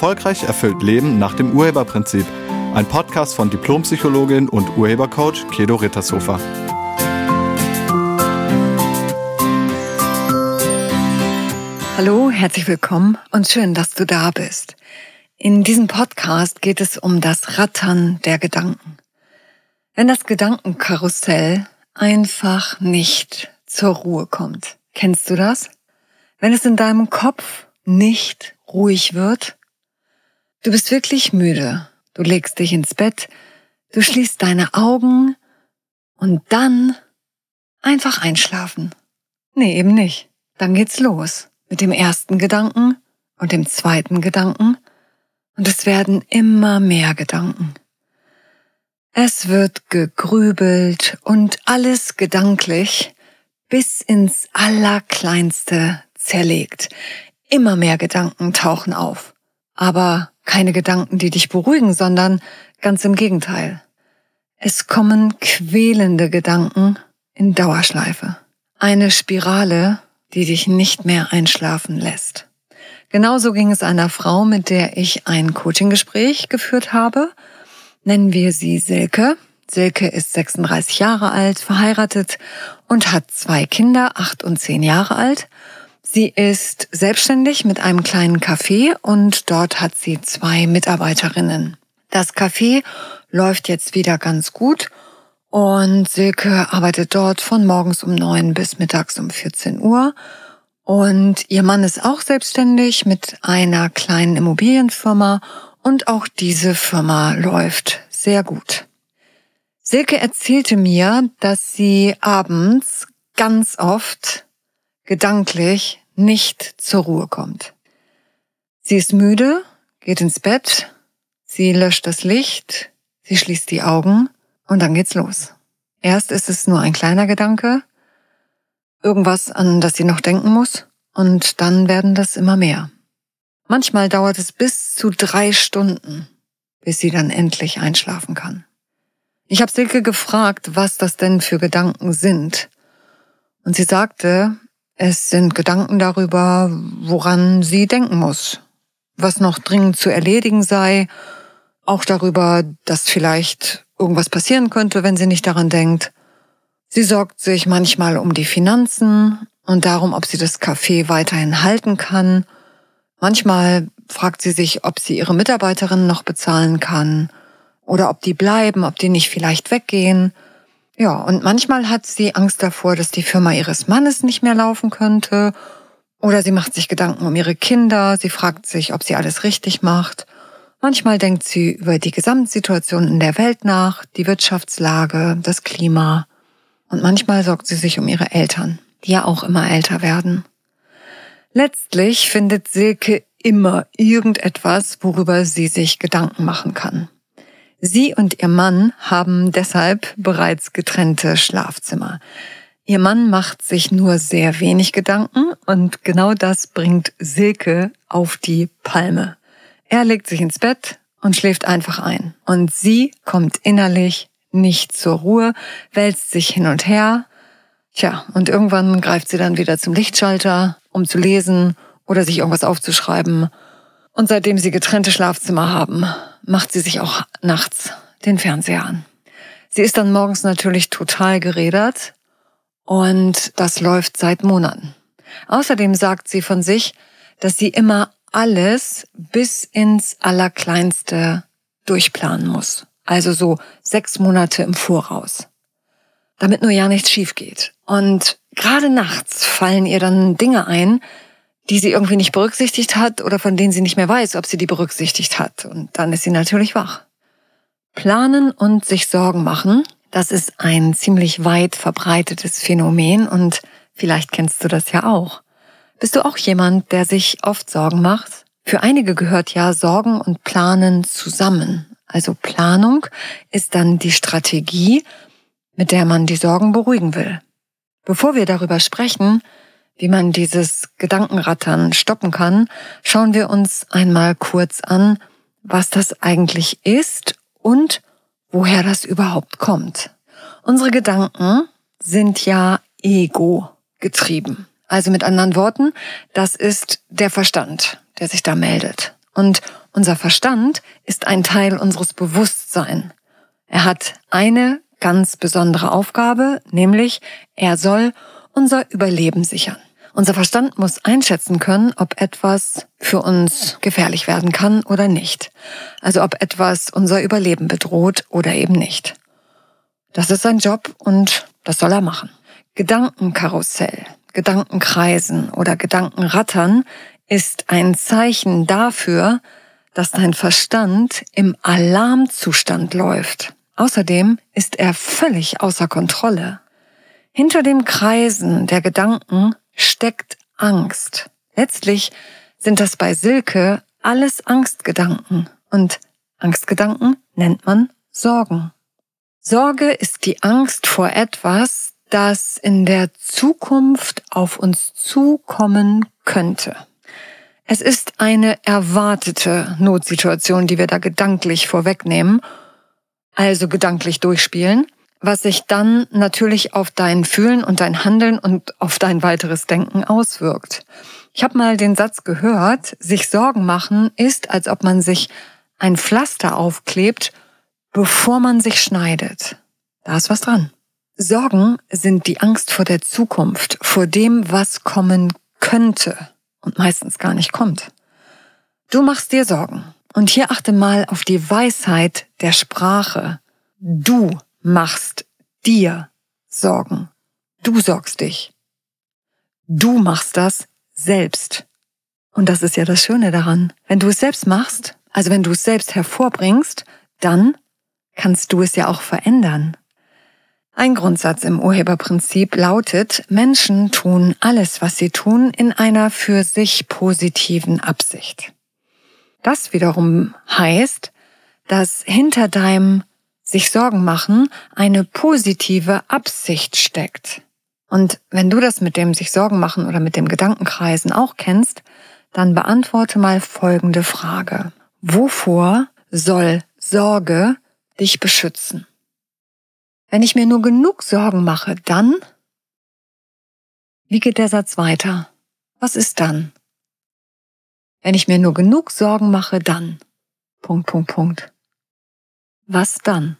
Erfolgreich erfüllt Leben nach dem Urheberprinzip. Ein Podcast von Diplompsychologin und Urhebercoach Kedo Rittershofer. Hallo, herzlich willkommen und schön, dass du da bist. In diesem Podcast geht es um das Rattern der Gedanken. Wenn das Gedankenkarussell einfach nicht zur Ruhe kommt. Kennst du das? Wenn es in deinem Kopf nicht ruhig wird, du bist wirklich müde, du legst dich ins Bett, du schließt deine Augen und dann einfach einschlafen. Nee, eben nicht. Dann geht's los mit dem ersten Gedanken und dem zweiten Gedanken und es werden immer mehr Gedanken. Es wird gegrübelt und alles gedanklich bis ins Allerkleinste zerlegt. Immer mehr Gedanken tauchen auf. Aber keine Gedanken, die dich beruhigen, sondern ganz im Gegenteil. Es kommen quälende Gedanken in Dauerschleife. Eine Spirale, die dich nicht mehr einschlafen lässt. Genauso ging es einer Frau, mit der ich ein Coaching-Gespräch geführt habe nennen wir sie Silke. Silke ist 36 Jahre alt, verheiratet und hat zwei Kinder, acht und zehn Jahre alt. Sie ist selbstständig mit einem kleinen Café und dort hat sie zwei Mitarbeiterinnen. Das Café läuft jetzt wieder ganz gut und Silke arbeitet dort von morgens um neun bis mittags um 14 Uhr. Und ihr Mann ist auch selbstständig mit einer kleinen Immobilienfirma und auch diese Firma läuft sehr gut. Silke erzählte mir, dass sie abends ganz oft gedanklich nicht zur Ruhe kommt. Sie ist müde, geht ins Bett, sie löscht das Licht, sie schließt die Augen und dann geht's los. Erst ist es nur ein kleiner Gedanke, irgendwas, an das sie noch denken muss, und dann werden das immer mehr. Manchmal dauert es bis zu drei Stunden, bis sie dann endlich einschlafen kann. Ich habe Silke gefragt, was das denn für Gedanken sind. Und sie sagte, es sind Gedanken darüber, woran sie denken muss, was noch dringend zu erledigen sei, auch darüber, dass vielleicht irgendwas passieren könnte, wenn sie nicht daran denkt. Sie sorgt sich manchmal um die Finanzen und darum, ob sie das Café weiterhin halten kann Manchmal fragt sie sich, ob sie ihre Mitarbeiterinnen noch bezahlen kann oder ob die bleiben, ob die nicht vielleicht weggehen. Ja, und manchmal hat sie Angst davor, dass die Firma ihres Mannes nicht mehr laufen könnte oder sie macht sich Gedanken um ihre Kinder, sie fragt sich, ob sie alles richtig macht. Manchmal denkt sie über die Gesamtsituation in der Welt nach, die Wirtschaftslage, das Klima. Und manchmal sorgt sie sich um ihre Eltern, die ja auch immer älter werden. Letztlich findet Silke immer irgendetwas, worüber sie sich Gedanken machen kann. Sie und ihr Mann haben deshalb bereits getrennte Schlafzimmer. Ihr Mann macht sich nur sehr wenig Gedanken und genau das bringt Silke auf die Palme. Er legt sich ins Bett und schläft einfach ein. Und sie kommt innerlich nicht zur Ruhe, wälzt sich hin und her. Tja, und irgendwann greift sie dann wieder zum Lichtschalter um zu lesen oder sich irgendwas aufzuschreiben. Und seitdem sie getrennte Schlafzimmer haben, macht sie sich auch nachts den Fernseher an. Sie ist dann morgens natürlich total gerädert und das läuft seit Monaten. Außerdem sagt sie von sich, dass sie immer alles bis ins Allerkleinste durchplanen muss. Also so sechs Monate im Voraus. Damit nur ja nichts schief geht. Und gerade nachts fallen ihr dann Dinge ein, die sie irgendwie nicht berücksichtigt hat oder von denen sie nicht mehr weiß, ob sie die berücksichtigt hat. Und dann ist sie natürlich wach. Planen und sich Sorgen machen, das ist ein ziemlich weit verbreitetes Phänomen und vielleicht kennst du das ja auch. Bist du auch jemand, der sich oft Sorgen macht? Für einige gehört ja Sorgen und Planen zusammen. Also Planung ist dann die Strategie, mit der man die Sorgen beruhigen will. Bevor wir darüber sprechen, wie man dieses Gedankenrattern stoppen kann, schauen wir uns einmal kurz an, was das eigentlich ist und woher das überhaupt kommt. Unsere Gedanken sind ja ego getrieben. Also mit anderen Worten, das ist der Verstand, der sich da meldet. Und unser Verstand ist ein Teil unseres Bewusstseins. Er hat eine ganz besondere Aufgabe, nämlich er soll unser Überleben sichern. Unser Verstand muss einschätzen können, ob etwas für uns gefährlich werden kann oder nicht. Also ob etwas unser Überleben bedroht oder eben nicht. Das ist sein Job und das soll er machen. Gedankenkarussell, Gedankenkreisen oder Gedankenrattern ist ein Zeichen dafür, dass dein Verstand im Alarmzustand läuft. Außerdem ist er völlig außer Kontrolle. Hinter dem Kreisen der Gedanken steckt Angst. Letztlich sind das bei Silke alles Angstgedanken und Angstgedanken nennt man Sorgen. Sorge ist die Angst vor etwas, das in der Zukunft auf uns zukommen könnte. Es ist eine erwartete Notsituation, die wir da gedanklich vorwegnehmen, also gedanklich durchspielen, was sich dann natürlich auf dein Fühlen und dein Handeln und auf dein weiteres Denken auswirkt. Ich habe mal den Satz gehört, sich Sorgen machen ist, als ob man sich ein Pflaster aufklebt, bevor man sich schneidet. Da ist was dran. Sorgen sind die Angst vor der Zukunft, vor dem, was kommen könnte und meistens gar nicht kommt. Du machst dir Sorgen. Und hier achte mal auf die Weisheit der Sprache. Du machst dir Sorgen. Du sorgst dich. Du machst das selbst. Und das ist ja das Schöne daran. Wenn du es selbst machst, also wenn du es selbst hervorbringst, dann kannst du es ja auch verändern. Ein Grundsatz im Urheberprinzip lautet, Menschen tun alles, was sie tun, in einer für sich positiven Absicht. Das wiederum heißt, dass hinter deinem sich Sorgen machen eine positive Absicht steckt. Und wenn du das mit dem sich Sorgen machen oder mit dem Gedankenkreisen auch kennst, dann beantworte mal folgende Frage. Wovor soll Sorge dich beschützen? Wenn ich mir nur genug Sorgen mache, dann? Wie geht der Satz weiter? Was ist dann? Wenn ich mir nur genug Sorgen mache, dann. Punkt, Punkt, Punkt. Was dann?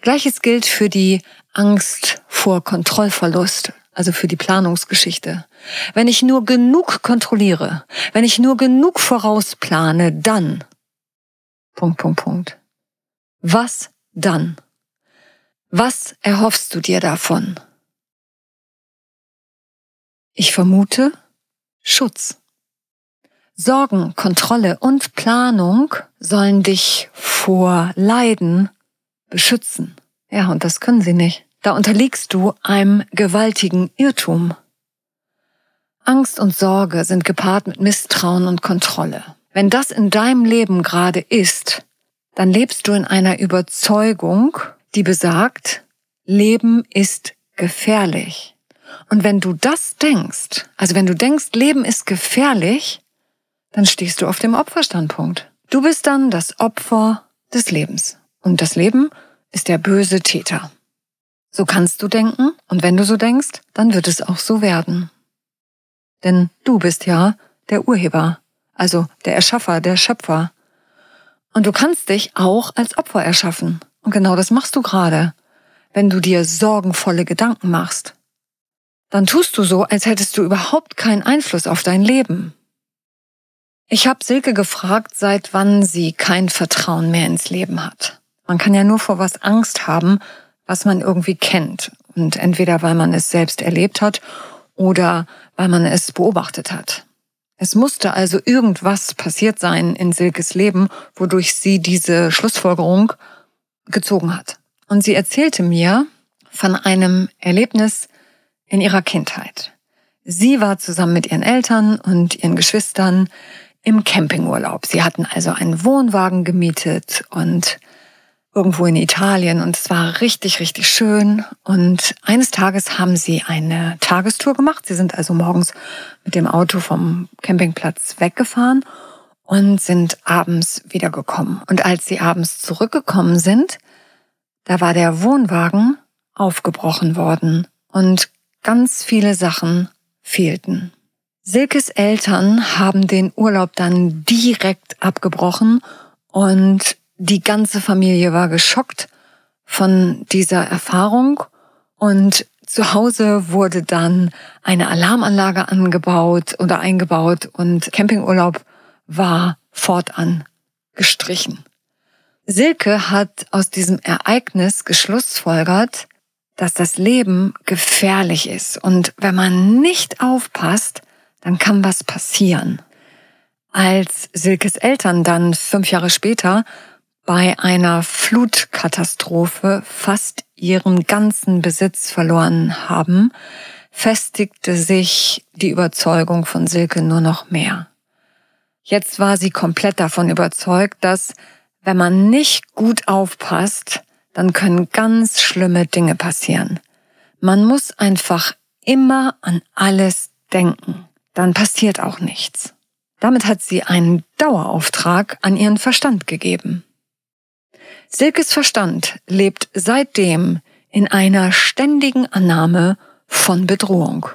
Gleiches gilt für die Angst vor Kontrollverlust, also für die Planungsgeschichte. Wenn ich nur genug kontrolliere, wenn ich nur genug vorausplane, dann. Punkt, Punkt, Punkt. Was dann? Was erhoffst du dir davon? Ich vermute Schutz. Sorgen, Kontrolle und Planung sollen dich vor Leiden beschützen. Ja, und das können sie nicht. Da unterliegst du einem gewaltigen Irrtum. Angst und Sorge sind gepaart mit Misstrauen und Kontrolle. Wenn das in deinem Leben gerade ist, dann lebst du in einer Überzeugung, die besagt, Leben ist gefährlich. Und wenn du das denkst, also wenn du denkst, Leben ist gefährlich, dann stehst du auf dem Opferstandpunkt. Du bist dann das Opfer des Lebens. Und das Leben ist der böse Täter. So kannst du denken, und wenn du so denkst, dann wird es auch so werden. Denn du bist ja der Urheber, also der Erschaffer, der Schöpfer. Und du kannst dich auch als Opfer erschaffen. Und genau das machst du gerade, wenn du dir sorgenvolle Gedanken machst. Dann tust du so, als hättest du überhaupt keinen Einfluss auf dein Leben. Ich habe Silke gefragt, seit wann sie kein Vertrauen mehr ins Leben hat. Man kann ja nur vor was Angst haben, was man irgendwie kennt. Und entweder weil man es selbst erlebt hat oder weil man es beobachtet hat. Es musste also irgendwas passiert sein in Silkes Leben, wodurch sie diese Schlussfolgerung gezogen hat. Und sie erzählte mir von einem Erlebnis in ihrer Kindheit. Sie war zusammen mit ihren Eltern und ihren Geschwistern im Campingurlaub. Sie hatten also einen Wohnwagen gemietet und irgendwo in Italien und es war richtig, richtig schön. Und eines Tages haben sie eine Tagestour gemacht. Sie sind also morgens mit dem Auto vom Campingplatz weggefahren und sind abends wiedergekommen. Und als sie abends zurückgekommen sind, da war der Wohnwagen aufgebrochen worden und ganz viele Sachen fehlten. Silkes Eltern haben den Urlaub dann direkt abgebrochen und die ganze Familie war geschockt von dieser Erfahrung und zu Hause wurde dann eine Alarmanlage angebaut oder eingebaut und Campingurlaub war fortan gestrichen. Silke hat aus diesem Ereignis geschlussfolgert, dass das Leben gefährlich ist und wenn man nicht aufpasst, dann kann was passieren. Als Silkes Eltern dann fünf Jahre später bei einer Flutkatastrophe fast ihren ganzen Besitz verloren haben, festigte sich die Überzeugung von Silke nur noch mehr. Jetzt war sie komplett davon überzeugt, dass wenn man nicht gut aufpasst, dann können ganz schlimme Dinge passieren. Man muss einfach immer an alles denken. Dann passiert auch nichts. Damit hat sie einen Dauerauftrag an ihren Verstand gegeben. Silkes Verstand lebt seitdem in einer ständigen Annahme von Bedrohung.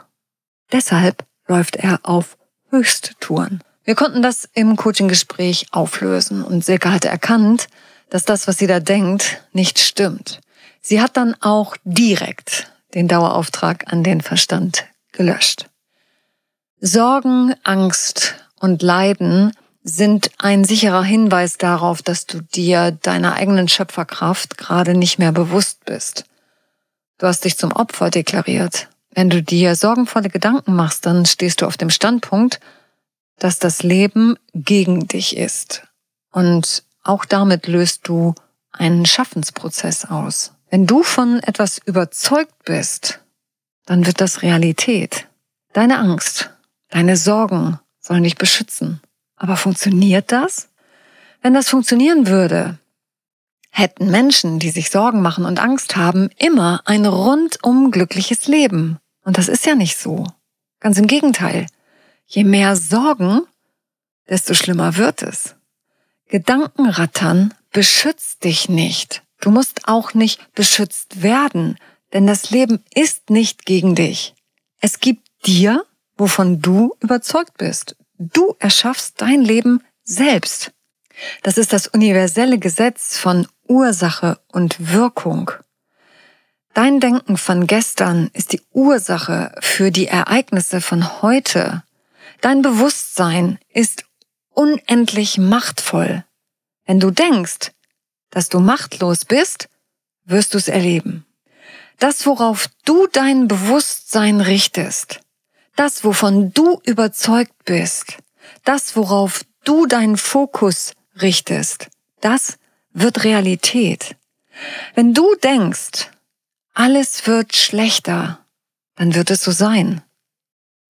Deshalb läuft er auf Höchsttouren. Wir konnten das im Coaching-Gespräch auflösen und Silke hatte erkannt, dass das, was sie da denkt, nicht stimmt. Sie hat dann auch direkt den Dauerauftrag an den Verstand gelöscht. Sorgen, Angst und Leiden sind ein sicherer Hinweis darauf, dass du dir deiner eigenen Schöpferkraft gerade nicht mehr bewusst bist. Du hast dich zum Opfer deklariert. Wenn du dir sorgenvolle Gedanken machst, dann stehst du auf dem Standpunkt, dass das Leben gegen dich ist. Und auch damit löst du einen Schaffensprozess aus. Wenn du von etwas überzeugt bist, dann wird das Realität. Deine Angst, deine Sorgen sollen dich beschützen. Aber funktioniert das? Wenn das funktionieren würde, hätten Menschen, die sich Sorgen machen und Angst haben, immer ein rundum glückliches Leben. Und das ist ja nicht so. Ganz im Gegenteil. Je mehr Sorgen, desto schlimmer wird es. Gedankenrattern beschützt dich nicht. Du musst auch nicht beschützt werden, denn das Leben ist nicht gegen dich. Es gibt dir, wovon du überzeugt bist. Du erschaffst dein Leben selbst. Das ist das universelle Gesetz von Ursache und Wirkung. Dein Denken von gestern ist die Ursache für die Ereignisse von heute. Dein Bewusstsein ist unendlich machtvoll. Wenn du denkst, dass du machtlos bist, wirst du es erleben. Das, worauf du dein Bewusstsein richtest, das, wovon du überzeugt bist, das, worauf du deinen Fokus richtest, das wird Realität. Wenn du denkst, alles wird schlechter, dann wird es so sein.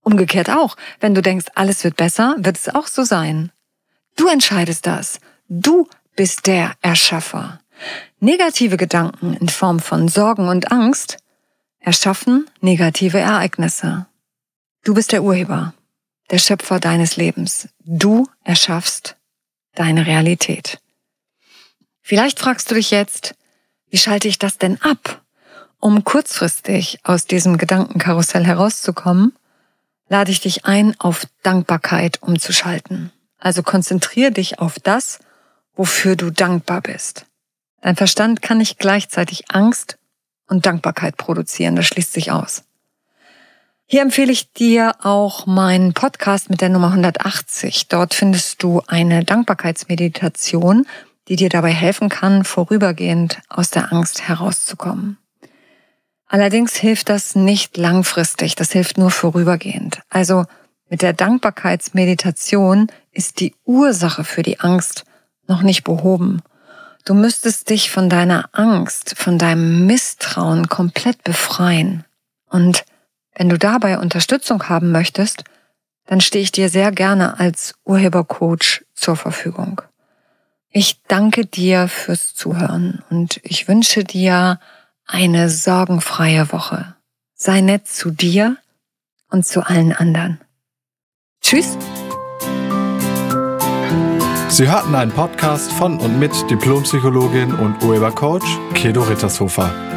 Umgekehrt auch, wenn du denkst, alles wird besser, wird es auch so sein. Du entscheidest das. Du bist der Erschaffer. Negative Gedanken in Form von Sorgen und Angst erschaffen negative Ereignisse. Du bist der Urheber, der Schöpfer deines Lebens. Du erschaffst deine Realität. Vielleicht fragst du dich jetzt, wie schalte ich das denn ab? Um kurzfristig aus diesem Gedankenkarussell herauszukommen, lade ich dich ein, auf Dankbarkeit umzuschalten. Also konzentriere dich auf das, wofür du dankbar bist. Dein Verstand kann nicht gleichzeitig Angst und Dankbarkeit produzieren, das schließt sich aus. Hier empfehle ich dir auch meinen Podcast mit der Nummer 180. Dort findest du eine Dankbarkeitsmeditation, die dir dabei helfen kann, vorübergehend aus der Angst herauszukommen. Allerdings hilft das nicht langfristig, das hilft nur vorübergehend. Also mit der Dankbarkeitsmeditation ist die Ursache für die Angst noch nicht behoben. Du müsstest dich von deiner Angst, von deinem Misstrauen komplett befreien. Und wenn du dabei Unterstützung haben möchtest, dann stehe ich dir sehr gerne als Urhebercoach zur Verfügung. Ich danke dir fürs Zuhören und ich wünsche dir eine sorgenfreie Woche. Sei nett zu dir und zu allen anderen. Tschüss. Sie hörten einen Podcast von und mit Diplompsychologin und Urhebercoach Kedo Rittershofer.